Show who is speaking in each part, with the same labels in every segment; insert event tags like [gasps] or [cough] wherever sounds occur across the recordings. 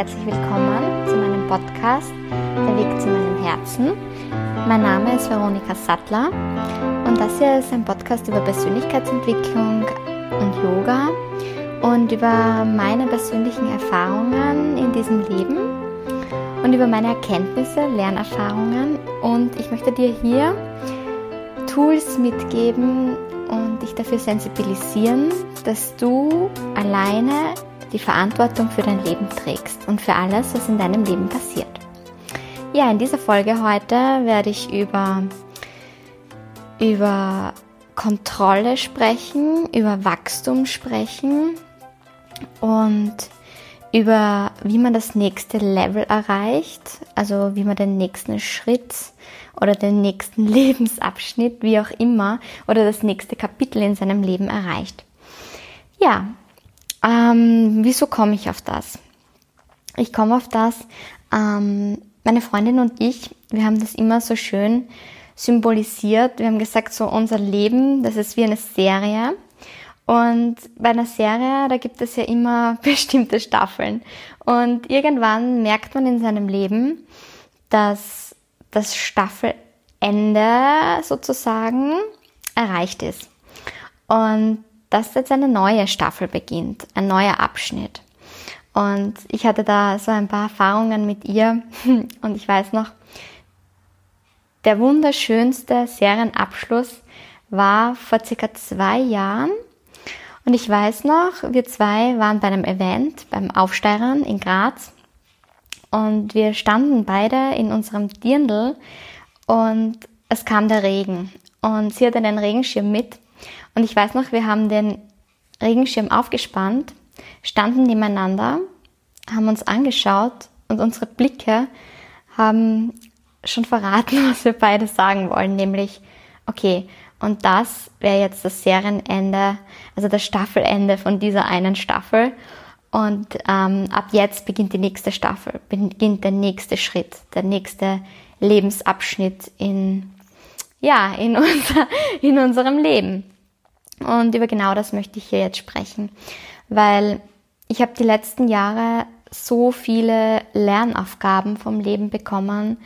Speaker 1: herzlich willkommen zu meinem Podcast Der Weg zu meinem Herzen. Mein Name ist Veronika Sattler und das hier ist ein Podcast über Persönlichkeitsentwicklung und Yoga und über meine persönlichen Erfahrungen in diesem Leben und über meine Erkenntnisse, Lernerfahrungen und ich möchte dir hier Tools mitgeben und dich dafür sensibilisieren, dass du alleine die Verantwortung für dein Leben trägst und für alles, was in deinem Leben passiert. Ja, in dieser Folge heute werde ich über, über Kontrolle sprechen, über Wachstum sprechen und über wie man das nächste Level erreicht, also wie man den nächsten Schritt oder den nächsten [laughs] Lebensabschnitt, wie auch immer, oder das nächste Kapitel in seinem Leben erreicht. Ja, ähm, wieso komme ich auf das? Ich komme auf das, ähm, meine Freundin und ich, wir haben das immer so schön symbolisiert. Wir haben gesagt, so unser Leben, das ist wie eine Serie. Und bei einer Serie, da gibt es ja immer [laughs] bestimmte Staffeln. Und irgendwann merkt man in seinem Leben, dass das Staffelende sozusagen erreicht ist. Und dass jetzt eine neue Staffel beginnt, ein neuer Abschnitt. Und ich hatte da so ein paar Erfahrungen mit ihr [laughs] und ich weiß noch, der wunderschönste Serienabschluss war vor circa zwei Jahren. Und ich weiß noch, wir zwei waren bei einem Event beim Aufsteigern in Graz und wir standen beide in unserem Dirndl und es kam der Regen und sie hatte einen Regenschirm mit und ich weiß noch, wir haben den Regenschirm aufgespannt, standen nebeneinander, haben uns angeschaut und unsere Blicke haben schon verraten, [laughs] was wir beide sagen wollen, nämlich, okay, und das wäre jetzt das Serienende, also das Staffelende von dieser einen Staffel. Und ähm, ab jetzt beginnt die nächste Staffel, beginnt der nächste Schritt, der nächste Lebensabschnitt in, ja, in, unser, [laughs] in unserem Leben. Und über genau das möchte ich hier jetzt sprechen, weil ich habe die letzten Jahre so viele Lernaufgaben vom Leben bekommen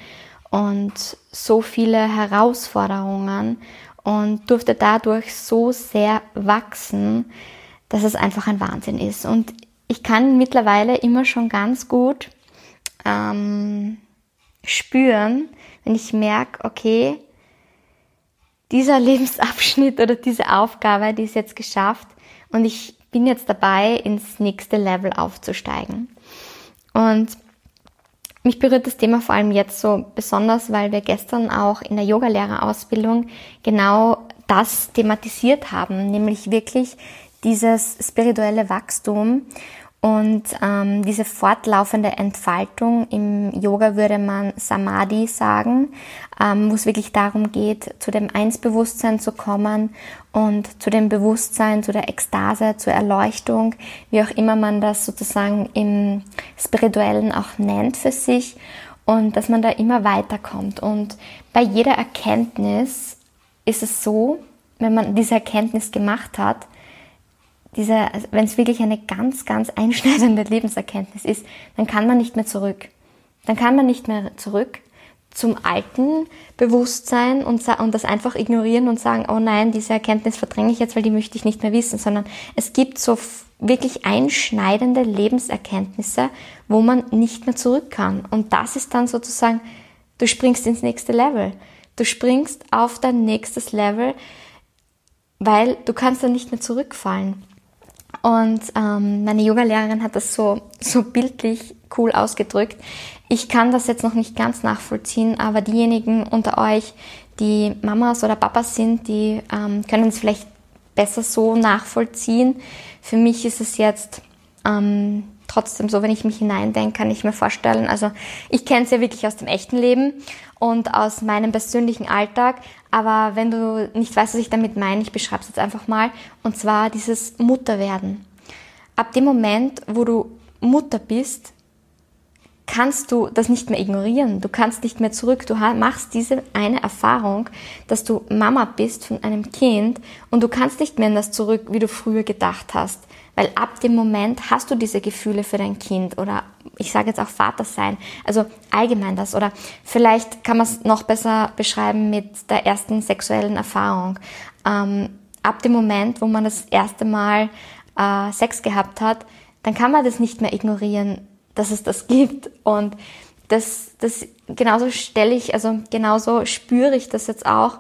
Speaker 1: und so viele Herausforderungen und durfte dadurch so sehr wachsen, dass es einfach ein Wahnsinn ist. Und ich kann mittlerweile immer schon ganz gut ähm, spüren, wenn ich merke, okay, dieser Lebensabschnitt oder diese Aufgabe, die ist jetzt geschafft und ich bin jetzt dabei, ins nächste Level aufzusteigen. Und mich berührt das Thema vor allem jetzt so besonders, weil wir gestern auch in der Yogalehrerausbildung genau das thematisiert haben, nämlich wirklich dieses spirituelle Wachstum und ähm, diese fortlaufende Entfaltung, im Yoga würde man Samadhi sagen, ähm, wo es wirklich darum geht, zu dem Einsbewusstsein zu kommen und zu dem Bewusstsein, zu der Ekstase, zur Erleuchtung, wie auch immer man das sozusagen im Spirituellen auch nennt für sich und dass man da immer weiterkommt. Und bei jeder Erkenntnis ist es so, wenn man diese Erkenntnis gemacht hat, diese, also wenn es wirklich eine ganz, ganz einschneidende [laughs] Lebenserkenntnis ist, dann kann man nicht mehr zurück. Dann kann man nicht mehr zurück zum alten Bewusstsein und, und das einfach ignorieren und sagen, oh nein, diese Erkenntnis verdränge ich jetzt, weil die möchte ich nicht mehr wissen, sondern es gibt so wirklich einschneidende Lebenserkenntnisse, wo man nicht mehr zurück kann. Und das ist dann sozusagen, du springst ins nächste Level. Du springst auf dein nächstes Level, weil du kannst dann nicht mehr zurückfallen. Und ähm, meine Yoga-Lehrerin hat das so, so bildlich cool ausgedrückt. Ich kann das jetzt noch nicht ganz nachvollziehen, aber diejenigen unter euch, die Mamas oder Papas sind, die ähm, können es vielleicht besser so nachvollziehen. Für mich ist es jetzt ähm, trotzdem so, wenn ich mich hineindenke, kann ich mir vorstellen, also ich kenne es ja wirklich aus dem echten Leben und aus meinem persönlichen Alltag, aber wenn du nicht weißt, was ich damit meine, ich beschreibe es jetzt einfach mal, und zwar dieses Mutterwerden. Ab dem Moment, wo du Mutter bist, kannst du das nicht mehr ignorieren. Du kannst nicht mehr zurück. Du machst diese eine Erfahrung, dass du Mama bist von einem Kind und du kannst nicht mehr in das zurück, wie du früher gedacht hast. Weil ab dem Moment hast du diese Gefühle für dein Kind oder ich sage jetzt auch Vater sein, also allgemein das. Oder vielleicht kann man es noch besser beschreiben mit der ersten sexuellen Erfahrung. Ähm, ab dem Moment, wo man das erste Mal äh, Sex gehabt hat, dann kann man das nicht mehr ignorieren, dass es das gibt. Und das, das genauso stelle ich, also genauso spüre ich das jetzt auch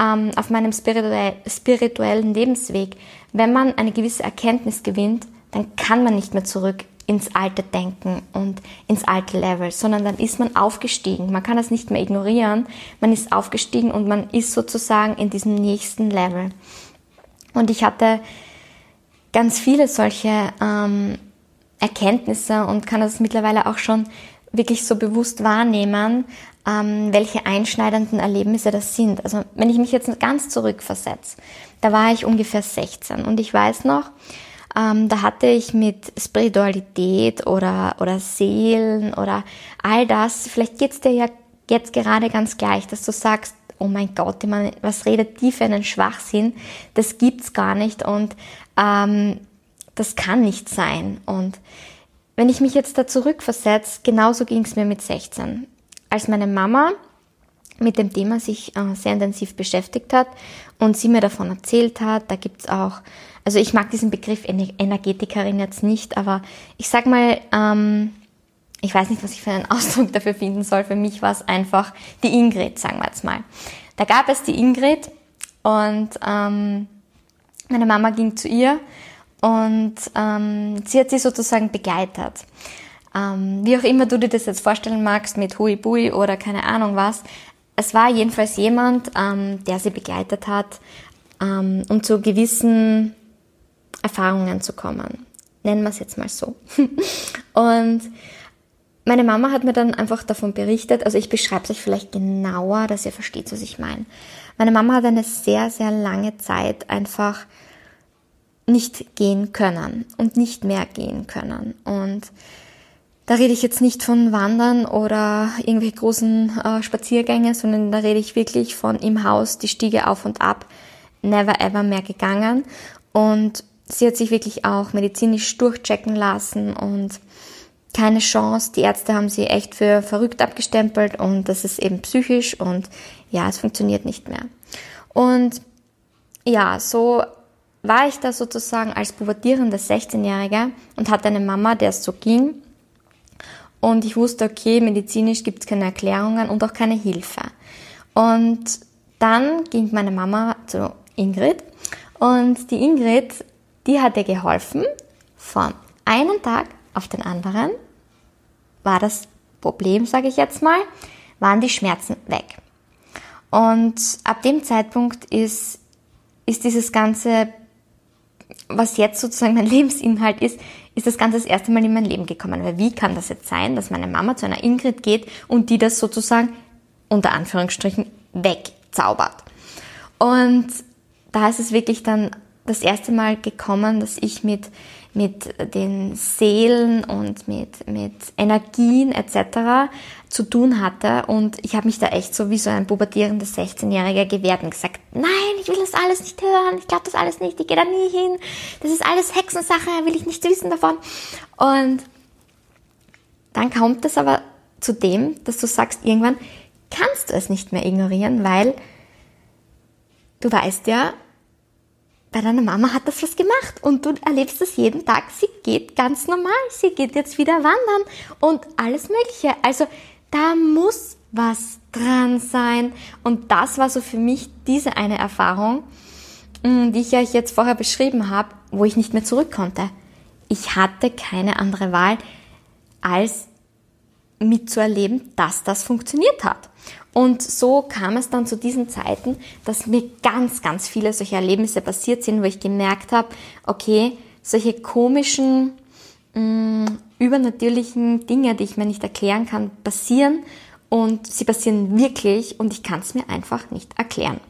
Speaker 1: ähm, auf meinem spirituell, spirituellen Lebensweg. Wenn man eine gewisse Erkenntnis gewinnt, dann kann man nicht mehr zurück ins alte Denken und ins alte Level, sondern dann ist man aufgestiegen. Man kann das nicht mehr ignorieren. Man ist aufgestiegen und man ist sozusagen in diesem nächsten Level. Und ich hatte ganz viele solche ähm, Erkenntnisse und kann das mittlerweile auch schon wirklich so bewusst wahrnehmen, ähm, welche einschneidenden Erlebnisse das sind. Also wenn ich mich jetzt ganz zurückversetze, da war ich ungefähr 16 und ich weiß noch, ähm, da hatte ich mit Spiritualität oder, oder Seelen oder all das, vielleicht geht's dir ja jetzt gerade ganz gleich, dass du sagst, oh mein Gott, was redet die für einen Schwachsinn? Das gibt's gar nicht und ähm, das kann nicht sein. Und wenn ich mich jetzt da zurückversetze, genauso ging's mir mit 16 als meine Mama mit dem Thema sich äh, sehr intensiv beschäftigt hat und sie mir davon erzählt hat, da gibt's auch, also ich mag diesen Begriff Energetikerin jetzt nicht, aber ich sag mal, ähm, ich weiß nicht, was ich für einen [laughs] Ausdruck dafür finden soll. Für mich war es einfach die Ingrid, sagen wir jetzt mal. Da gab es die Ingrid und ähm, meine Mama ging zu ihr und ähm, sie hat sie sozusagen begleitet. Ähm, wie auch immer du dir das jetzt vorstellen magst, mit Hui Bui oder keine Ahnung was. Es war jedenfalls jemand, ähm, der sie begleitet hat, ähm, um zu gewissen Erfahrungen zu kommen. Nennen wir es jetzt mal so. [laughs] und meine Mama hat mir dann einfach davon berichtet, also ich beschreibe es euch vielleicht genauer, dass ihr versteht, was ich meine. Meine Mama hat eine sehr, sehr lange Zeit einfach nicht gehen können und nicht mehr gehen können. Und da rede ich jetzt nicht von Wandern oder irgendwelche großen äh, Spaziergänge, sondern da rede ich wirklich von im Haus die Stiege auf und ab, never ever mehr gegangen. Und sie hat sich wirklich auch medizinisch durchchecken lassen und keine Chance. Die Ärzte haben sie echt für verrückt abgestempelt und das ist eben psychisch und ja, es funktioniert nicht mehr. Und ja, so war ich da sozusagen als pubertierende 16-Jährige und hatte eine Mama, der es so ging und ich wusste, okay, medizinisch gibt es keine Erklärungen und auch keine Hilfe. Und dann ging meine Mama zu Ingrid und die Ingrid, die hat ihr geholfen. Von einem Tag auf den anderen war das Problem, sage ich jetzt mal, waren die Schmerzen weg. Und ab dem Zeitpunkt ist, ist dieses ganze, was jetzt sozusagen mein [laughs] Lebensinhalt ist, ist das Ganze das erste Mal in mein Leben gekommen. Weil wie kann das jetzt sein, dass meine Mama zu einer Ingrid geht und die das sozusagen unter Anführungsstrichen wegzaubert? Und da ist es wirklich dann das erste Mal gekommen, dass ich mit mit den Seelen und mit, mit Energien etc. zu tun hatte. Und ich habe mich da echt so wie so ein pubertierender 16-Jähriger gewehrt und gesagt, nein, ich will das alles nicht hören, ich glaube das alles nicht, ich gehe da nie hin, das ist alles Hexensache, will ich nichts wissen davon. Und dann kommt es aber zu dem, dass du sagst, irgendwann kannst du es nicht mehr ignorieren, weil du weißt ja, bei deiner Mama hat das was gemacht und du erlebst das jeden Tag. Sie geht ganz normal, sie geht jetzt wieder wandern und alles Mögliche. Also da muss was dran sein. Und das war so für mich diese eine Erfahrung, mm, die ich euch jetzt vorher beschrieben habe, wo ich nicht mehr zurück konnte. Ich hatte keine andere Wahl, als mitzuerleben, dass das funktioniert hat. Und so kam es dann zu diesen Zeiten, dass mir ganz, ganz viele solche Erlebnisse passiert sind, wo ich gemerkt habe, okay, solche komischen, mh, mm, übernatürlichen Dinge, die ich mir nicht erklären kann, passieren und sie passieren wirklich und ich kann es mir einfach nicht erklären.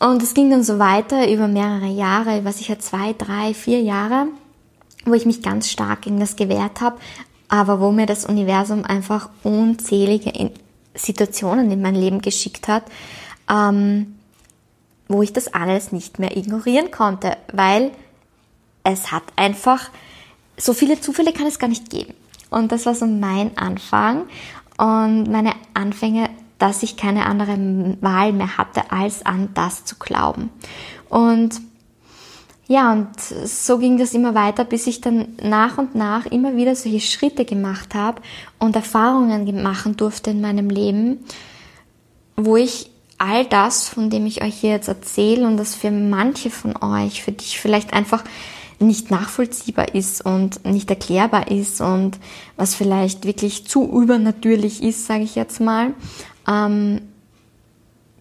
Speaker 1: Und es ging dann so weiter über mehrere Jahre, was ich ja zwei, drei, vier Jahre, wo ich mich ganz stark gegen das gewehrt habe, aber wo mir das Universum einfach unzählige Situationen in mein Leben geschickt hat, ähm, wo ich das alles nicht mehr ignorieren konnte, weil es hat einfach, so viele Zufälle kann es gar nicht geben. Und das war so mein Anfang und meine Anfänge, dass ich keine andere Wahl mehr hatte, als an das zu glauben. Und ja, und so ging das immer weiter, bis ich dann nach und nach immer wieder solche Schritte gemacht habe und Erfahrungen machen durfte in meinem Leben, wo ich all das, von dem ich euch hier jetzt erzähle und das für manche von euch, für dich vielleicht einfach nicht nachvollziehbar ist und nicht erklärbar ist und was vielleicht wirklich zu übernatürlich ist, sage ich jetzt mal. Ähm,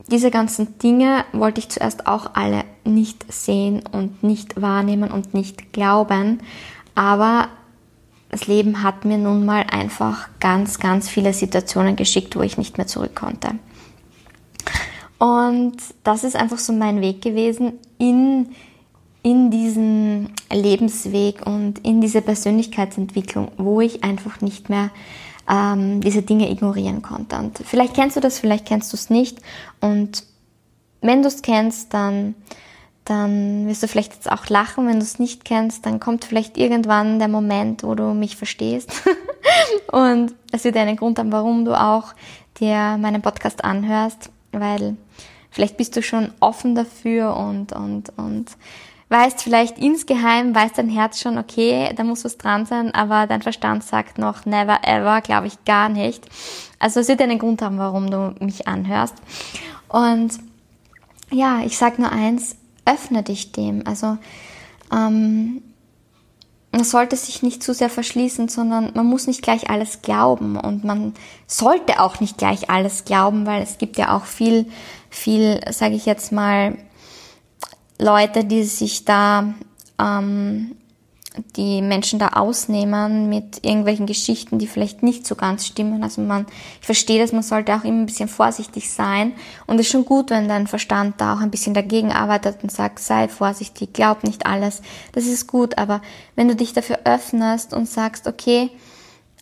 Speaker 1: diese ganzen Dinge wollte ich zuerst auch alle nicht sehen und nicht wahrnehmen und nicht glauben, aber das Leben hat mir nun mal einfach ganz, ganz viele Situationen geschickt, wo ich nicht mehr zurück konnte. Und das ist einfach so mein Weg gewesen in in diesen Lebensweg und in diese Persönlichkeitsentwicklung, wo ich einfach nicht mehr ähm, diese Dinge ignorieren konnte. Und vielleicht kennst du das, vielleicht kennst du es nicht. Und wenn du es kennst, dann, dann wirst du vielleicht jetzt auch lachen. Wenn du es nicht kennst, dann kommt vielleicht irgendwann der Moment, wo du mich verstehst. [laughs] und es wird einen Grund haben, warum du auch dir meinen Podcast anhörst, weil vielleicht bist du schon offen dafür und, und, und weißt vielleicht insgeheim, weiß dein Herz schon, okay, da muss was dran sein, aber dein Verstand sagt noch never ever, glaube ich gar nicht. Also es wird einen Grund haben, warum du mich anhörst. Und ja, ich sag nur eins, öffne dich dem. Also ähm, man sollte sich nicht zu sehr verschließen, sondern man muss nicht gleich alles glauben und man sollte auch nicht gleich alles glauben, weil es gibt ja auch viel, viel, sage ich jetzt mal, Leute, die sich da, ähm, die Menschen da ausnehmen mit irgendwelchen Geschichten, die vielleicht nicht so ganz stimmen. Also man, ich verstehe das, man sollte auch immer ein bisschen vorsichtig sein. Und es ist schon gut, wenn dein Verstand da auch ein bisschen dagegen arbeitet und sagt, sei vorsichtig, glaub nicht alles. Das ist gut, aber wenn du dich dafür öffnest und sagst, okay,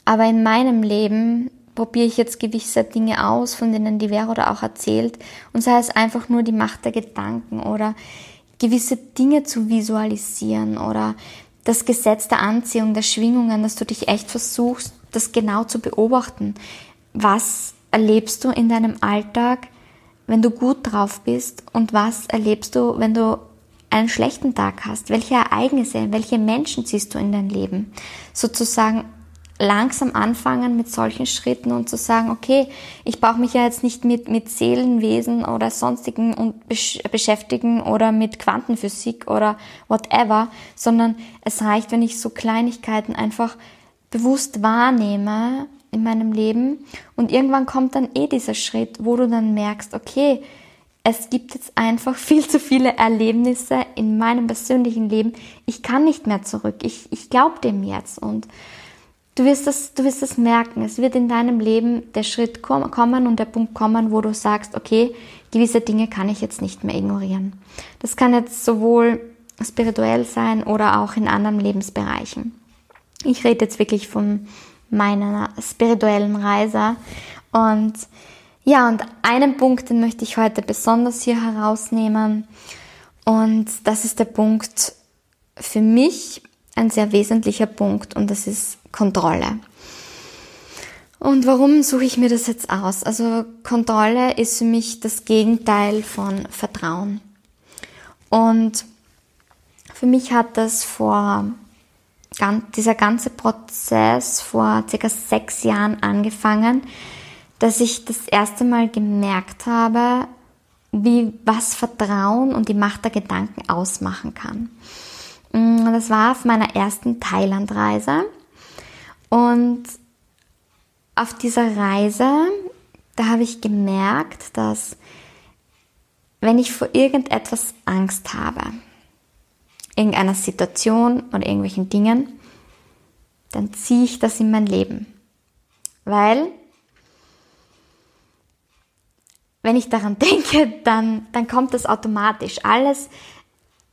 Speaker 1: aber in meinem Leben probiere ich jetzt gewisse Dinge aus, von denen die Vera oder auch erzählt, und sei es einfach nur die Macht der Gedanken oder gewisse Dinge zu visualisieren oder das Gesetz der Anziehung, der Schwingungen, dass du dich echt versuchst, das genau zu beobachten. Was erlebst du in deinem Alltag, wenn du gut drauf bist und was erlebst du, wenn du einen schlechten Tag hast? Welche Ereignisse, welche Menschen siehst du in dein Leben? Sozusagen langsam anfangen mit solchen Schritten und zu sagen, okay, ich brauche mich ja jetzt nicht mit, mit Seelenwesen oder sonstigen und besch beschäftigen oder mit Quantenphysik oder whatever, sondern es reicht, wenn ich so Kleinigkeiten einfach bewusst wahrnehme in meinem Leben und irgendwann kommt dann eh dieser Schritt, wo du dann merkst, okay, es gibt jetzt einfach viel zu viele Erlebnisse in meinem persönlichen Leben. Ich kann nicht mehr zurück. Ich, ich glaube dem jetzt und Du wirst das, du wirst das merken. Es wird in deinem Leben der Schritt kommen und der Punkt kommen, wo du sagst, okay, gewisse Dinge kann ich jetzt nicht mehr ignorieren. Das kann jetzt sowohl spirituell sein oder auch in anderen Lebensbereichen. Ich rede jetzt wirklich von meiner spirituellen Reise und ja, und einen Punkt, den möchte ich heute besonders hier herausnehmen und das ist der Punkt für mich ein sehr wesentlicher Punkt und das ist Kontrolle. Und warum suche ich mir das jetzt aus? Also Kontrolle ist für mich das Gegenteil von Vertrauen. Und für mich hat das vor dieser ganze Prozess vor circa sechs Jahren angefangen, dass ich das erste Mal gemerkt habe, wie was Vertrauen und die Macht der Gedanken ausmachen kann. Mm, das war auf meiner ersten Thailandreise. Und auf dieser Reise, da habe ich gemerkt, dass wenn ich vor irgendetwas Angst habe, irgendeiner Situation oder irgendwelchen Dingen, dann ziehe ich das in mein Leben. Weil, wenn ich daran [laughs] denke, dann, dann kommt das automatisch. Alles,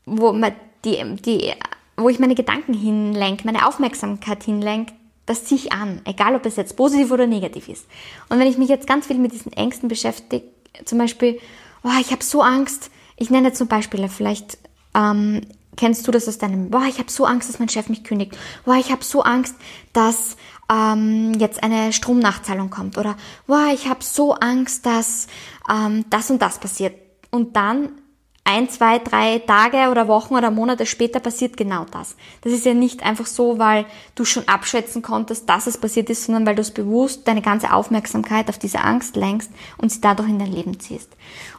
Speaker 1: wo man die, die, wo ich meine Gedanken hinlenke, meine Aufmerksamkeit hinlenke, das ziehe ich an, egal ob es jetzt positiv oder negativ ist. Und wenn ich mich jetzt ganz viel mit diesen Ängsten beschäftige, zum Beispiel, oh, ich habe so Angst, ich nenne zum Beispiel vielleicht, ähm, kennst du das aus deinem, boah, ich habe so Angst, dass mein Chef mich kündigt, boah, ich habe so Angst, dass ähm, jetzt eine Stromnachzahlung kommt oder boah, ich habe so Angst, dass ähm, das und das passiert. Und dann ein, zwei, drei Tage oder Wochen oder Monate später passiert genau das. Das ist ja nicht einfach so, weil du schon abschätzen konntest, dass es passiert ist, sondern weil du es bewusst deine ganze Aufmerksamkeit auf diese Angst lenkst und sie dadurch in dein Leben ziehst.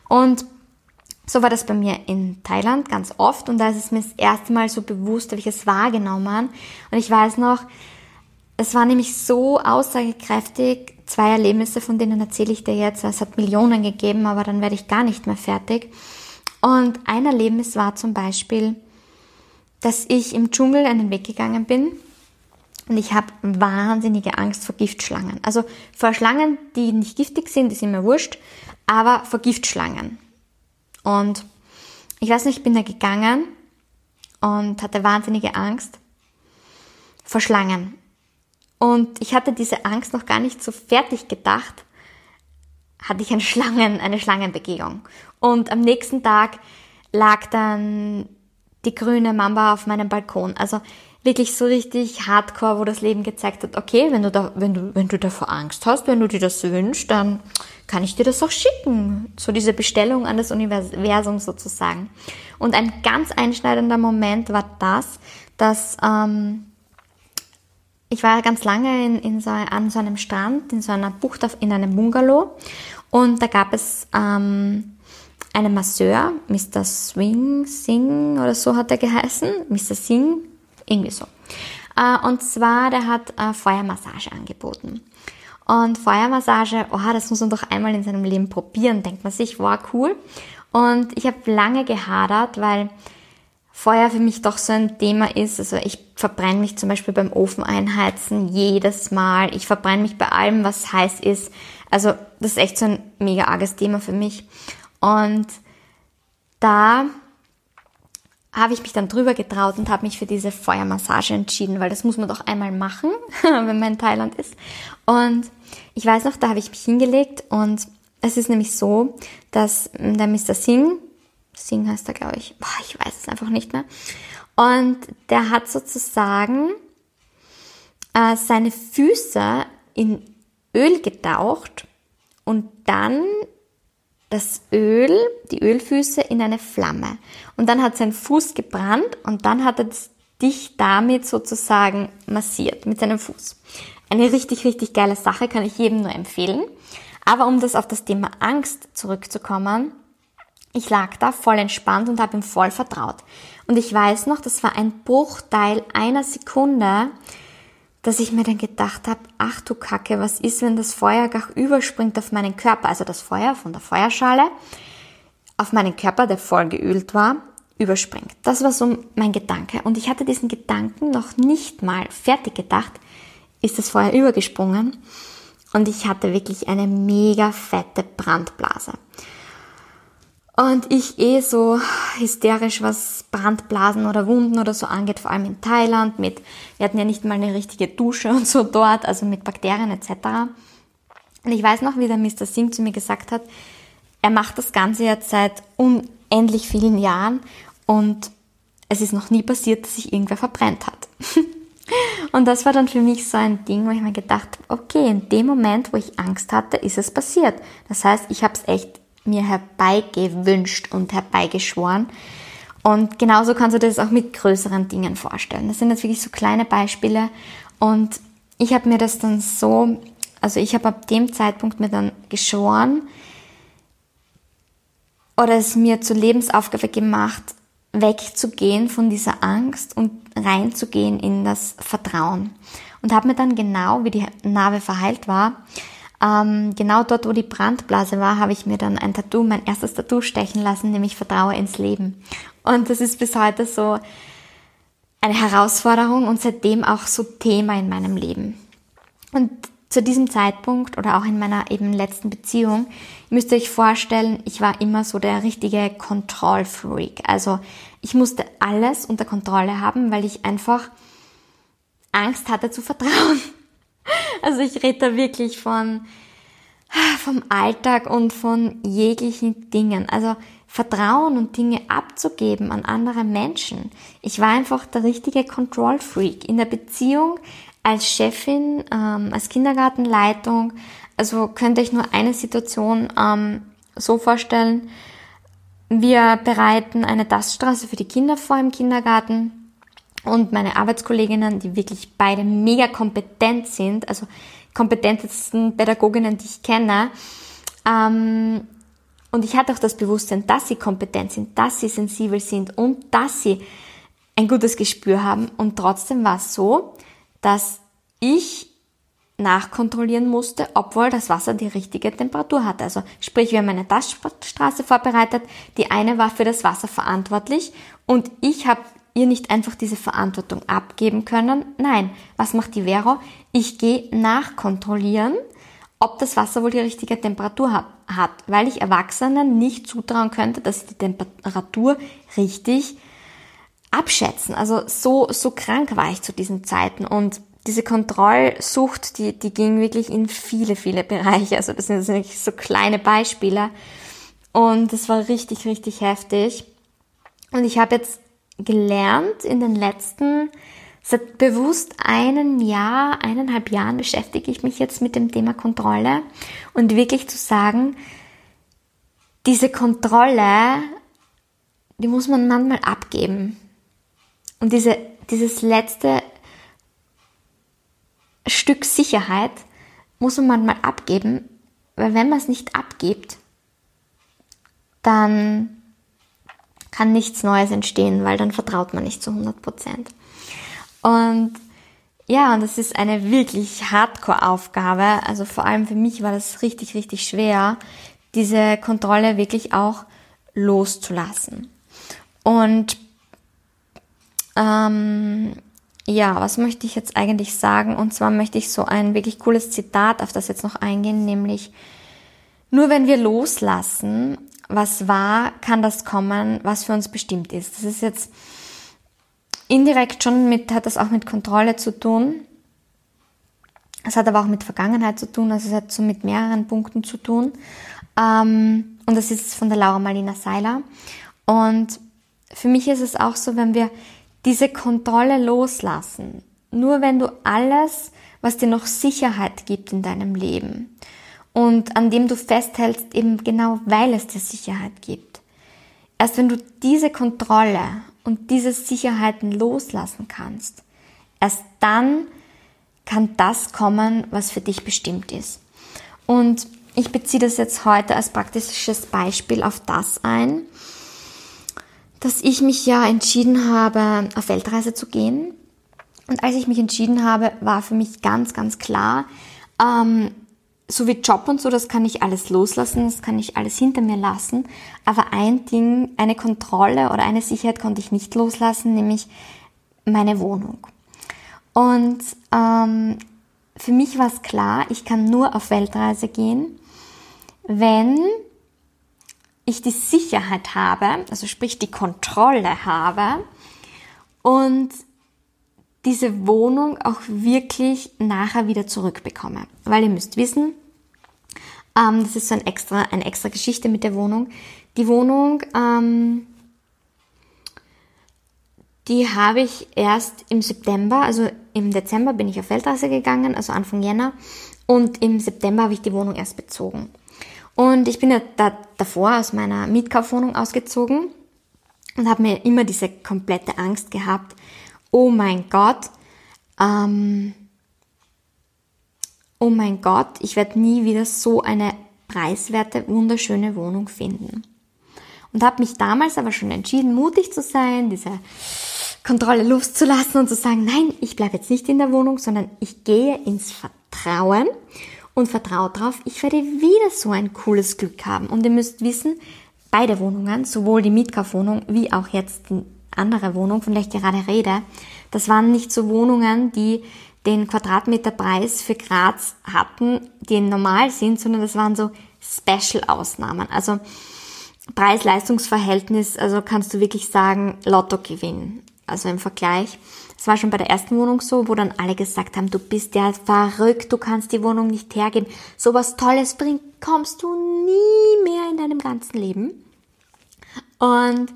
Speaker 1: Und so war das bei mir in Thailand ganz oft und da ist es mir das erste Mal so bewusst, habe ich es wahrgenommen. Und ich weiß noch, es war nämlich so aussagekräftig, zwei Erlebnisse, von denen erzähle ich dir jetzt. Es hat Millionen gegeben, aber dann werde ich gar nicht mehr fertig. Und ein Erlebnis war zum Beispiel, dass ich im Dschungel einen Weg gegangen bin und ich habe wahnsinnige Angst vor Giftschlangen. Also vor Schlangen, die nicht giftig sind, sind mir wurscht, aber vor Giftschlangen. Und ich weiß nicht, ich bin da gegangen und hatte wahnsinnige Angst vor Schlangen. Und ich hatte diese Angst noch gar nicht so fertig gedacht, hatte ich eine Schlangen, eine Schlangenbegehung. Und am nächsten Tag lag dann die grüne Mamba auf meinem Balkon. Also wirklich so richtig hardcore, wo das Leben gezeigt hat, okay, wenn du da, wenn du, wenn du davor Angst hast, wenn du dir das wünschst, dann kann ich dir das auch schicken. So diese Bestellung an das Universum sozusagen. Und ein ganz einschneidender Moment war das, dass ähm, ich war ganz lange in, in so, an so einem Strand, in so einer Bucht, auf, in einem Bungalow. Und da gab es ähm, einen Masseur, Mr. Swing Singh oder so hat er geheißen, Mr. Singh, irgendwie so. Äh, und zwar, der hat äh, Feuermassage angeboten. Und Feuermassage, oh, das muss man doch einmal in seinem Leben probieren, denkt man sich, war wow, cool. Und ich habe lange gehadert, weil Feuer für mich doch so ein Thema ist. Also ich verbrenne mich zum Beispiel beim Ofen einheizen jedes Mal. Ich verbrenne mich bei allem, was heiß ist. Also das ist echt so ein mega arges Thema für mich. Und da habe ich mich dann drüber getraut und habe mich für diese Feuermassage entschieden, weil das muss man doch einmal machen, [laughs] wenn man in Thailand ist. Und ich weiß noch, da habe ich mich hingelegt und es ist nämlich so, dass der Mr. Singh, Singh heißt er, glaube ich. Boah, ich weiß es einfach nicht mehr. Und der hat sozusagen äh, seine Füße in Öl getaucht und dann das Öl, die Ölfüße in eine Flamme. Und dann hat sein Fuß gebrannt und dann hat er dich damit sozusagen massiert mit seinem Fuß. Eine richtig, richtig geile Sache, kann ich jedem nur empfehlen. Aber um das auf das Thema Angst zurückzukommen, ich lag da voll entspannt und habe ihm voll vertraut. Und ich weiß noch, das war ein Bruchteil einer Sekunde, dass ich mir dann gedacht habe, ach du Kacke, was ist, wenn das Feuer gar überspringt auf meinen Körper? Also das Feuer von der Feuerschale auf meinen Körper, der voll geölt war, überspringt. Das war so mein Gedanke. Und ich hatte diesen Gedanken noch nicht mal fertig gedacht, ist das Feuer übergesprungen. Und ich hatte wirklich eine mega fette Brandblase. Und ich eh so hysterisch, was Brandblasen oder Wunden oder so angeht, vor allem in Thailand mit, wir hatten ja nicht mal eine richtige Dusche und so dort, also mit Bakterien etc. Und ich weiß noch, wie der Mr. Singh zu mir gesagt hat, er macht das Ganze jetzt seit unendlich vielen Jahren und es ist noch nie passiert, dass sich irgendwer verbrennt hat. [laughs] und das war dann für mich so ein Ding, wo ich mir gedacht habe, okay, in dem Moment, wo ich Angst hatte, ist es passiert. Das heißt, ich habe es echt mir herbeigewünscht und herbeigeschworen. Und genauso kannst du das auch mit größeren Dingen vorstellen. Das sind jetzt wirklich so kleine Beispiele. Und ich habe mir das dann so, also ich habe ab dem Zeitpunkt mir dann geschworen oder es mir zur Lebensaufgabe gemacht, wegzugehen von dieser Angst und reinzugehen in das Vertrauen. Und habe mir dann genau, wie die Narbe verheilt war, ähm, genau dort, wo die Brandblase war, habe ich mir dann ein Tattoo, mein erstes Tattoo stechen lassen, nämlich Vertraue ins Leben. Und das ist bis heute so eine Herausforderung und seitdem auch so Thema in meinem Leben. Und zu diesem Zeitpunkt oder auch in meiner eben letzten Beziehung, müsst ihr euch vorstellen, ich war immer so der richtige Kontrollfreak. Also ich musste alles unter Kontrolle haben, weil ich einfach Angst hatte zu vertrauen. Also ich rede da wirklich von vom Alltag und von jeglichen Dingen. Also Vertrauen und Dinge abzugeben an andere Menschen. Ich war einfach der richtige Control Freak in der Beziehung als Chefin, ähm, als Kindergartenleitung. Also könnte ich nur eine Situation ähm, so vorstellen. Wir bereiten eine Taststraße für die Kinder vor im Kindergarten und meine Arbeitskolleginnen, die wirklich beide mega kompetent sind, also kompetentesten Pädagoginnen, die ich kenne, ähm, und ich hatte auch das Bewusstsein, dass sie kompetent sind, dass sie sensibel sind und dass sie ein gutes Gespür haben. Und trotzdem war es so, dass ich nachkontrollieren musste, obwohl das Wasser die richtige Temperatur hatte. Also sprich, wir haben eine Taststraße vorbereitet, die eine war für das Wasser verantwortlich und ich habe ihr nicht einfach diese Verantwortung abgeben können. Nein, was macht die Vero? Ich gehe nachkontrollieren, ob das Wasser wohl die richtige Temperatur hat, weil ich Erwachsenen nicht zutrauen könnte, dass sie die Temperatur richtig abschätzen. Also so, so krank war ich zu diesen Zeiten und diese Kontrollsucht, die, die ging wirklich in viele, viele Bereiche. Also das sind wirklich so kleine Beispiele. Und es war richtig, richtig heftig. Und ich habe jetzt gelernt in den letzten Seit bewusst einem Jahr, eineinhalb Jahren beschäftige ich mich jetzt mit dem Thema Kontrolle und wirklich zu sagen, diese Kontrolle, die muss man manchmal abgeben. Und diese, dieses letzte Stück Sicherheit muss man manchmal abgeben, weil wenn man es nicht abgibt, dann kann nichts Neues entstehen, weil dann vertraut man nicht zu 100 Prozent. Und ja, und das ist eine wirklich Hardcore-Aufgabe. Also vor allem für mich war das richtig, richtig schwer, diese Kontrolle wirklich auch loszulassen. Und ähm, ja, was möchte ich jetzt eigentlich sagen? Und zwar möchte ich so ein wirklich cooles Zitat auf das jetzt noch eingehen, nämlich nur wenn wir loslassen, was war, kann das kommen, was für uns bestimmt ist. Das ist jetzt indirekt schon mit, hat das auch mit Kontrolle zu tun. Es hat aber auch mit Vergangenheit zu tun, also es hat so mit mehreren Punkten zu tun. Ähm, und das ist von der Laura Marlina Seiler. Und für mich ist es auch so, wenn wir diese Kontrolle loslassen, nur wenn du alles, was dir noch Sicherheit gibt in deinem Leben und an dem du festhältst, eben genau weil es dir Sicherheit gibt, erst wenn du diese Kontrolle und diese Sicherheiten loslassen kannst, erst dann kann das kommen, was für dich bestimmt ist. Und ich beziehe das jetzt heute als praktisches Beispiel auf das ein, dass ich mich ja entschieden habe, auf Weltreise zu gehen. Und als ich mich entschieden habe, war für mich ganz, ganz klar, ähm, so wie Job und so, das kann ich alles loslassen, das kann ich alles hinter mir lassen. Aber ein Ding, eine Kontrolle oder eine Sicherheit konnte ich nicht loslassen, nämlich meine Wohnung. Und ähm, für mich war es klar, ich kann nur auf Weltreise gehen, wenn ich die Sicherheit habe, also sprich die Kontrolle habe und diese Wohnung auch wirklich nachher wieder zurückbekomme. Weil ihr müsst wissen, ähm, das ist so ein extra, eine extra Geschichte mit der Wohnung. Die Wohnung, ähm, die habe ich erst im September, also im Dezember bin ich auf Weltreise gegangen, also Anfang Jänner. Und im September habe ich die Wohnung erst bezogen. Und ich bin ja da, davor aus meiner Mietkaufwohnung ausgezogen und habe mir immer diese komplette Angst gehabt, oh mein Gott, ähm, oh mein Gott, ich werde nie wieder so eine preiswerte, wunderschöne Wohnung finden. Und habe mich damals aber schon entschieden, mutig zu sein, diese Kontrolle loszulassen und zu sagen, nein, ich bleibe jetzt nicht in der Wohnung, sondern ich gehe ins Vertrauen und vertraue darauf, ich werde wieder so ein cooles Glück haben. Und ihr müsst wissen, beide Wohnungen, sowohl die Mietkaufwohnung wie auch jetzt andere Wohnung, von der ich gerade rede, das waren nicht so Wohnungen, die den Quadratmeterpreis für Graz hatten, die normal sind, sondern das waren so Special-Ausnahmen. Also Preis-Leistungs-Verhältnis, also kannst du wirklich sagen, Lottogewinn. Also im Vergleich. Es war schon bei der ersten Wohnung so, wo dann alle gesagt haben, du bist ja verrückt, du kannst die Wohnung nicht hergeben. So was Tolles bringt, kommst du nie mehr in deinem ganzen Leben. Und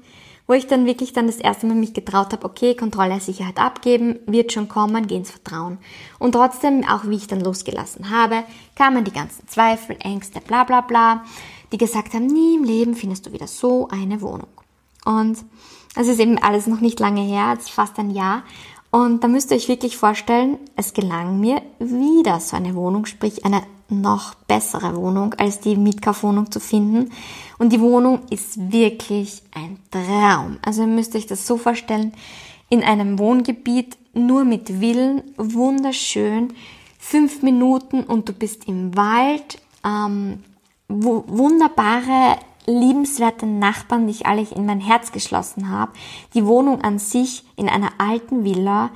Speaker 1: wo ich dann wirklich dann das erste Mal mich getraut habe, okay, Kontrolle, Sicherheit abgeben, wird schon kommen, geh ins Vertrauen. Und trotzdem, auch wie ich dann losgelassen habe, kamen die ganzen Zweifel, Ängste, bla bla bla, die gesagt haben, nie im Leben findest du wieder so eine Wohnung. Und das ist eben alles noch nicht lange her, jetzt fast ein Jahr. Und da müsst ihr euch wirklich vorstellen, es gelang mir wieder so eine Wohnung, sprich eine noch bessere Wohnung als die Mietkaufwohnung zu finden. Und die Wohnung ist wirklich ein Traum. Also ihr müsst euch das so vorstellen, in einem Wohngebiet nur mit Villen, wunderschön, fünf Minuten und du bist im Wald, ähm, wunderbare, liebenswerte Nachbarn, die ich alle in mein Herz geschlossen habe. Die Wohnung an sich in einer alten Villa,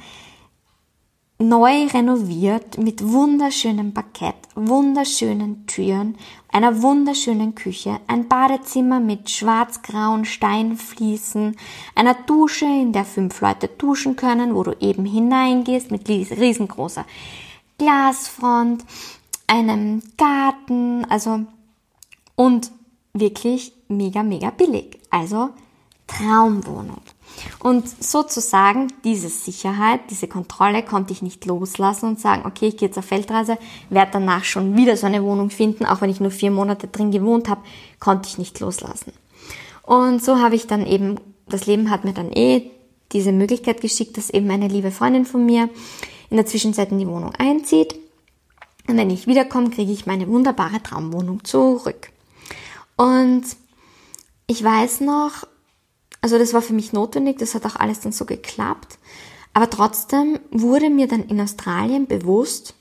Speaker 1: neu renoviert mit wunderschönem Parkett, wunderschönen Türen, einer wunderschönen Küche, ein Badezimmer mit schwarz-grauen Steinfliesen, einer Dusche, in der fünf Leute duschen können, wo du eben hineingehst mit riesengroßer Glasfront, einem Garten, also und wirklich mega, mega billig. Also Traumwohnung. Und sozusagen diese Sicherheit, diese Kontrolle konnte ich nicht loslassen und sagen, okay, ich gehe jetzt auf Feldreise, werde danach schon wieder so eine Wohnung finden, auch wenn ich nur vier Monate drin gewohnt habe, konnte ich nicht loslassen. Und so habe ich dann eben, das Leben hat mir dann eh diese Möglichkeit geschickt, dass eben eine liebe Freundin von mir in der Zwischenzeit in die Wohnung einzieht. Und wenn ich wiederkomme, kriege ich meine wunderbare Traumwohnung zurück. Und ich weiß noch, also das war für mich notwendig, das hat auch alles dann so geklappt. Aber trotzdem wurde mir dann in Australien bewusst,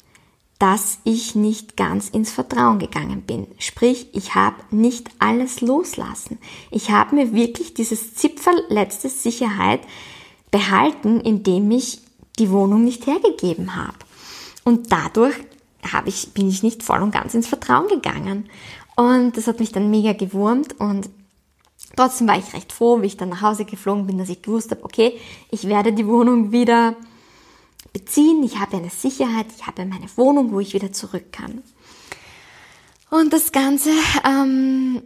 Speaker 1: dass ich nicht ganz ins Vertrauen gegangen bin. Sprich, ich habe nicht alles loslassen. Ich habe mir wirklich dieses Zipfel letzte Sicherheit behalten, indem ich die Wohnung nicht hergegeben habe. Und dadurch habe ich, bin ich nicht voll und ganz ins Vertrauen gegangen. Und das hat mich dann mega gewurmt und Trotzdem war ich recht froh, wie ich dann nach Hause geflogen bin, dass ich gewusst habe, okay, ich werde die Wohnung wieder beziehen, ich habe eine Sicherheit, ich habe meine Wohnung, wo ich wieder zurück kann. Und das Ganze ähm,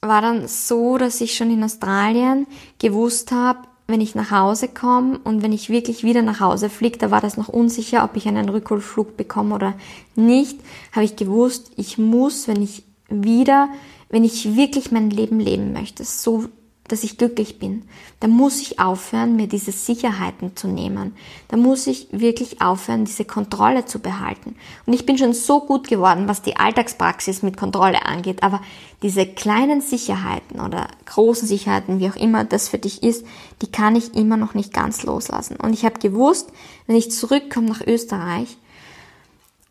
Speaker 1: war dann so, dass ich schon in Australien gewusst habe, wenn ich nach Hause komme und wenn ich wirklich wieder nach Hause fliege, da war das noch unsicher, ob ich einen Rückholflug bekomme oder nicht, habe ich gewusst, ich muss, wenn ich wieder wenn ich wirklich mein Leben leben möchte, so dass ich glücklich bin, dann muss ich aufhören, mir diese Sicherheiten zu nehmen. Da muss ich wirklich aufhören, diese Kontrolle zu behalten. Und ich bin schon so gut geworden, was die Alltagspraxis mit Kontrolle angeht, aber diese kleinen Sicherheiten oder großen Sicherheiten, wie auch immer das für dich ist, die kann ich immer noch nicht ganz loslassen. Und ich habe gewusst, wenn ich zurückkomme nach Österreich,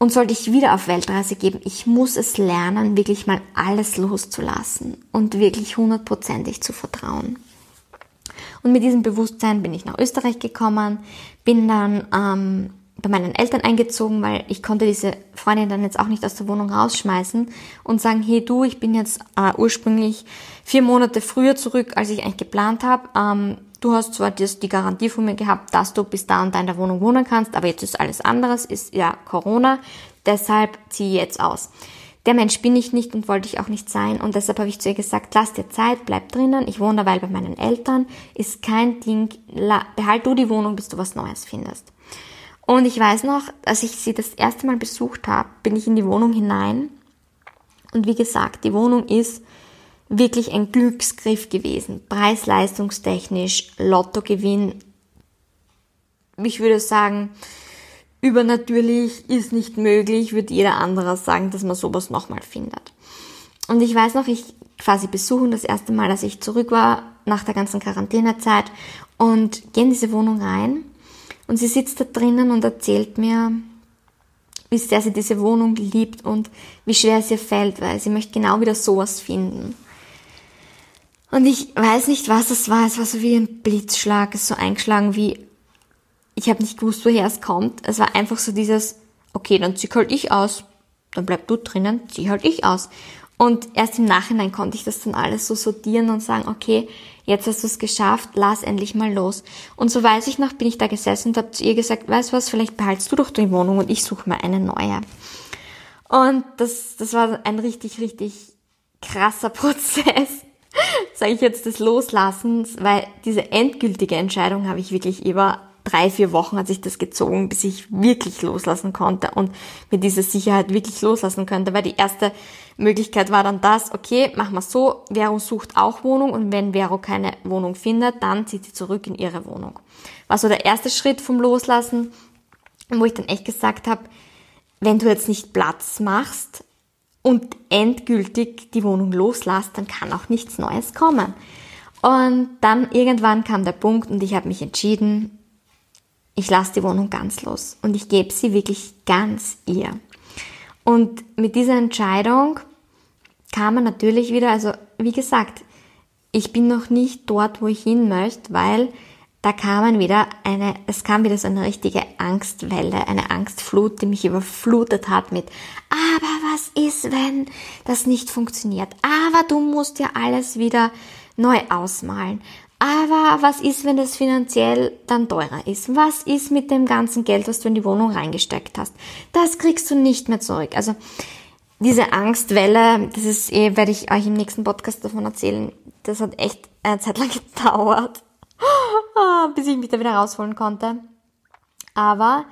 Speaker 1: und sollte ich wieder auf Weltreise geben, ich muss es lernen, wirklich mal alles loszulassen und wirklich hundertprozentig zu vertrauen. Und mit diesem Bewusstsein bin ich nach Österreich gekommen, bin dann ähm, bei meinen Eltern eingezogen, weil ich konnte diese Freundin dann jetzt auch nicht aus der Wohnung rausschmeißen und sagen, hey du, ich bin jetzt äh, ursprünglich vier Monate früher zurück, als ich eigentlich geplant habe. Ähm, Du hast zwar die Garantie von mir gehabt, dass du bis da und da in der Wohnung wohnen kannst, aber jetzt ist alles anderes, ist ja Corona, deshalb zieh jetzt aus. Der Mensch bin ich nicht und wollte ich auch nicht sein und deshalb habe ich zu ihr gesagt, lass dir Zeit, bleib drinnen, ich wohne derweil bei meinen Eltern, ist kein Ding, behalt du die Wohnung, bis du was Neues findest. Und ich weiß noch, als ich sie das erste Mal besucht habe, bin ich in die Wohnung hinein. Und wie gesagt, die Wohnung ist wirklich ein Glücksgriff gewesen. Preis-leistungstechnisch, Lottogewinn. Ich würde sagen, übernatürlich ist nicht möglich, würde jeder andere sagen, dass man sowas nochmal findet. Und ich weiß noch, ich quasi besuchen das erste Mal, dass ich zurück war nach der ganzen Quarantänezeit und gehe in diese Wohnung rein und sie sitzt da drinnen und erzählt mir, wie sehr sie diese Wohnung liebt und wie schwer es ihr fällt, weil sie möchte genau wieder sowas finden. Und ich weiß nicht, was es war. Es war so wie ein Blitzschlag, es ist so eingeschlagen wie, ich habe nicht gewusst, woher es kommt. Es war einfach so dieses, okay, dann zieh halt ich aus. Dann bleib du drinnen, zieh halt ich aus. Und erst im Nachhinein konnte ich das dann alles so sortieren und sagen, okay, jetzt hast du es geschafft, lass endlich mal los. Und so weiß ich noch, bin ich da gesessen und habe zu ihr gesagt, weißt du was, vielleicht behaltst du doch die Wohnung und ich suche mal eine neue. Und das, das war ein richtig, richtig krasser [laughs] Prozess [laughs] sage ich jetzt, des Loslassens, weil diese endgültige Entscheidung habe ich wirklich über drei, vier Wochen hat sich das gezogen, bis ich wirklich loslassen konnte und mit dieser Sicherheit wirklich loslassen könnte, weil die erste Möglichkeit war dann das, okay, machen wir so, Vero sucht auch Wohnung und wenn Vero keine Wohnung findet, dann zieht sie zurück in ihre Wohnung. War so der erste Schritt vom Loslassen, wo ich dann echt gesagt habe, wenn du jetzt nicht Platz machst und endgültig die Wohnung loslässt, dann kann auch nichts Neues kommen. Und dann irgendwann kam der Punkt und ich habe mich entschieden, ich lasse die Wohnung ganz los und ich gebe sie wirklich ganz ihr. Und mit dieser Entscheidung kam man natürlich wieder, also wie gesagt, ich bin noch nicht dort, wo ich hin möchte, weil da kam wieder eine, es kam wieder so eine richtige Angstwelle, eine Angstflut, die mich überflutet hat mit, aber was ist, wenn das nicht funktioniert? Aber du musst ja alles wieder neu ausmalen. Aber was ist, wenn das finanziell dann teurer ist? Was ist mit dem ganzen Geld, was du in die Wohnung reingesteckt hast? Das kriegst du nicht mehr zurück. Also diese Angstwelle, das ist eh, werde ich euch im nächsten Podcast davon erzählen. Das hat echt eine Zeit lang [laughs] gedauert, [gasps] bis ich mich da wieder rausholen konnte. Aber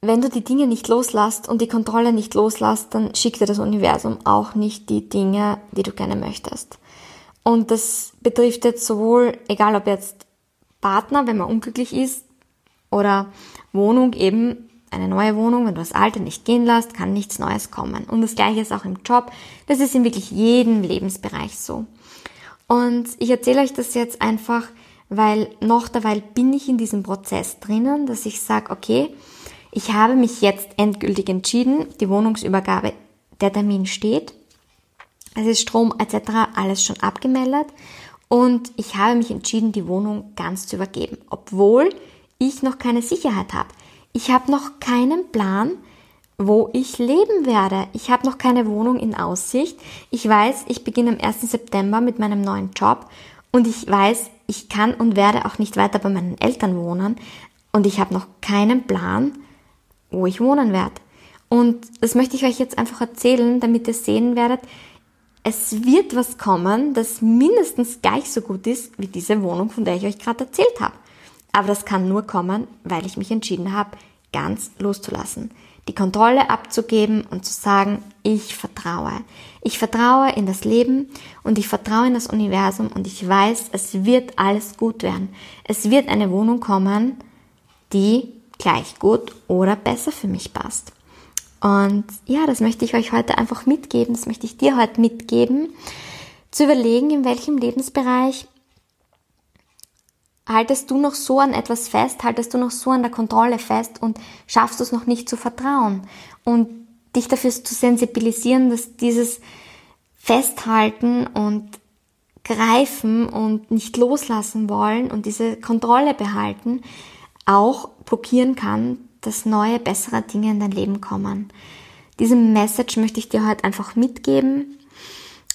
Speaker 1: wenn du die Dinge nicht loslässt und die Kontrolle nicht loslässt, dann schickt dir das Universum auch nicht die Dinge, die du gerne möchtest. Und das betrifft jetzt sowohl, egal ob jetzt Partner, wenn man unglücklich ist, oder Wohnung eben, eine neue Wohnung, wenn du das alte nicht gehen lässt, kann nichts Neues kommen. Und das gleiche ist auch im Job. Das ist in wirklich jedem Lebensbereich so. Und ich erzähle euch das jetzt einfach, weil noch derweil bin ich in diesem Prozess drinnen, dass ich sage, okay, ich habe mich jetzt endgültig entschieden, die Wohnungsübergabe, der Termin steht. Es ist Strom etc. alles schon abgemeldet und ich habe mich entschieden, die Wohnung ganz zu übergeben, obwohl ich noch keine Sicherheit habe. Ich habe noch keinen Plan, wo ich leben werde. Ich habe noch keine Wohnung in Aussicht. Ich weiß, ich beginne am 1. September mit meinem neuen Job und ich weiß, ich kann und werde auch nicht weiter bei meinen Eltern wohnen und ich habe noch keinen Plan, wo ich wohnen werde. Und das möchte ich euch jetzt einfach erzählen, damit ihr sehen werdet, es wird was kommen, das mindestens gleich so gut ist wie diese Wohnung, von der ich euch gerade erzählt habe. Aber das kann nur kommen, weil ich mich entschieden habe, ganz loszulassen, die Kontrolle abzugeben und zu sagen, ich vertraue. Ich vertraue in das Leben und ich vertraue in das Universum und ich weiß, es wird alles gut werden. Es wird eine Wohnung kommen, die gleich gut oder besser für mich passt. Und ja, das möchte ich euch heute einfach mitgeben, das möchte ich dir heute mitgeben, zu überlegen, in welchem Lebensbereich haltest du noch so an etwas fest, haltest du noch so an der Kontrolle fest und schaffst du es noch nicht zu vertrauen und dich dafür zu sensibilisieren, dass dieses Festhalten und Greifen und nicht loslassen wollen und diese Kontrolle behalten auch blockieren kann, dass neue, bessere Dinge in dein Leben kommen. Diese Message möchte ich dir heute einfach mitgeben.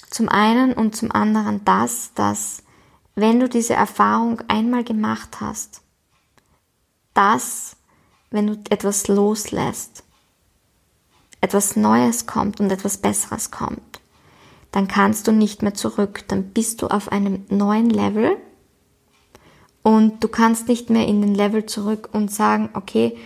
Speaker 1: Zum einen und zum anderen das, dass wenn du diese Erfahrung einmal gemacht hast, dass wenn du etwas loslässt, etwas Neues kommt und etwas Besseres kommt, dann kannst du nicht mehr zurück, dann bist du auf einem neuen Level und du kannst nicht mehr in den Level zurück und sagen, okay,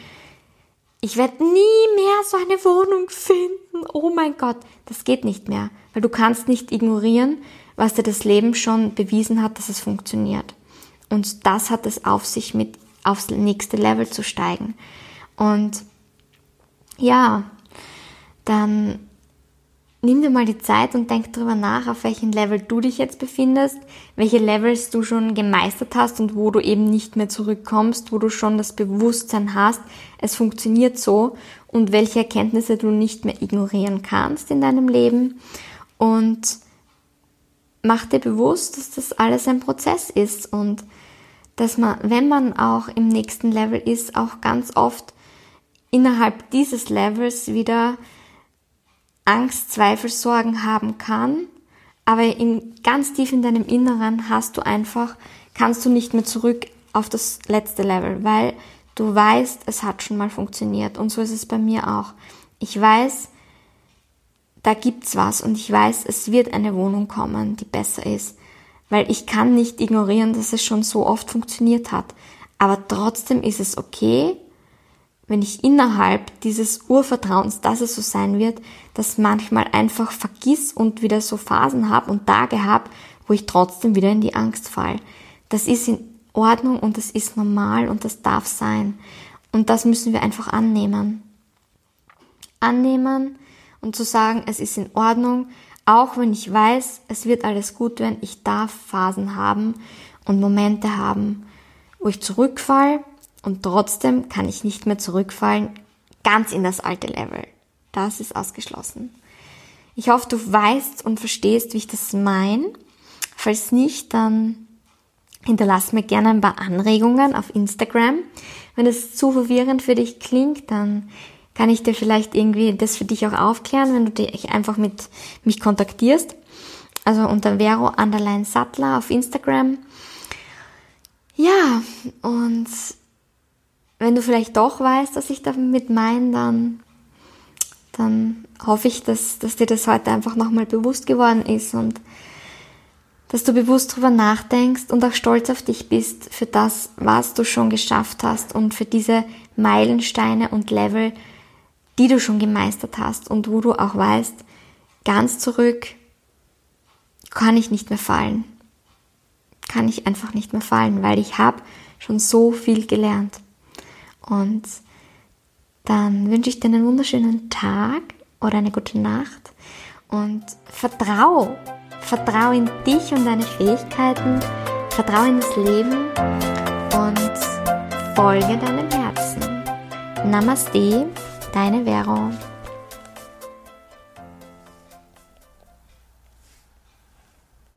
Speaker 1: ich werde nie mehr so eine Wohnung finden. Oh mein Gott, das geht nicht mehr, weil du kannst nicht ignorieren, was dir das Leben schon bewiesen hat, dass es funktioniert. Und das hat es auf sich mit aufs nächste Level zu steigen. Und ja, dann nimm dir mal die Zeit und denk darüber nach, auf welchem Level du dich jetzt befindest, welche Levels du schon gemeistert hast und wo du eben nicht mehr zurückkommst, wo du schon das Bewusstsein hast, es funktioniert so und welche Erkenntnisse du nicht mehr ignorieren kannst in deinem Leben und mach dir bewusst, dass das alles ein Prozess ist und dass man, wenn man auch im nächsten Level ist, auch ganz oft innerhalb dieses Levels wieder Angst, Zweifel, Sorgen haben kann, aber in, ganz tief in deinem Inneren hast du einfach, kannst du nicht mehr zurück auf das letzte Level, weil du weißt, es hat schon mal funktioniert und so ist es bei mir auch. Ich weiß, da gibt's was und ich weiß, es wird eine Wohnung kommen, die besser ist, weil ich kann nicht ignorieren, dass es schon so oft funktioniert hat. Aber trotzdem ist es okay, wenn ich innerhalb dieses Urvertrauens, dass es so sein wird, das manchmal einfach vergiss und wieder so Phasen habe und Tage habe, wo ich trotzdem wieder in die Angst fall. Das ist in Ordnung und das ist normal und das darf sein. Und das müssen wir einfach annehmen. Annehmen und zu sagen, es ist in Ordnung, auch wenn ich weiß, es wird alles gut werden, ich darf Phasen haben und Momente haben, wo ich zurückfall und trotzdem kann ich nicht mehr zurückfallen ganz in das alte Level. Das ist ausgeschlossen. Ich hoffe, du weißt und verstehst, wie ich das meine. Falls nicht, dann hinterlass mir gerne ein paar Anregungen auf Instagram. Wenn es zu verwirrend für dich klingt, dann kann ich dir vielleicht irgendwie das für dich auch aufklären, wenn du dich einfach mit mich kontaktierst. Also unter Vero Underline Sattler auf Instagram. Ja, und wenn du vielleicht doch weißt, was ich damit meine, dann, dann hoffe ich, dass, dass dir das heute einfach nochmal bewusst geworden ist und dass du bewusst drüber nachdenkst und auch stolz auf dich bist für das, was du schon geschafft hast und für diese Meilensteine und Level, die du schon gemeistert hast und wo du auch weißt, ganz zurück kann ich nicht mehr fallen. Kann ich einfach nicht mehr fallen, weil ich habe schon so viel gelernt. Und dann wünsche ich dir einen wunderschönen Tag oder eine gute Nacht und vertrau, vertrau in dich und deine Fähigkeiten, vertrau in das Leben und folge deinem Herzen. Namaste, deine Vero.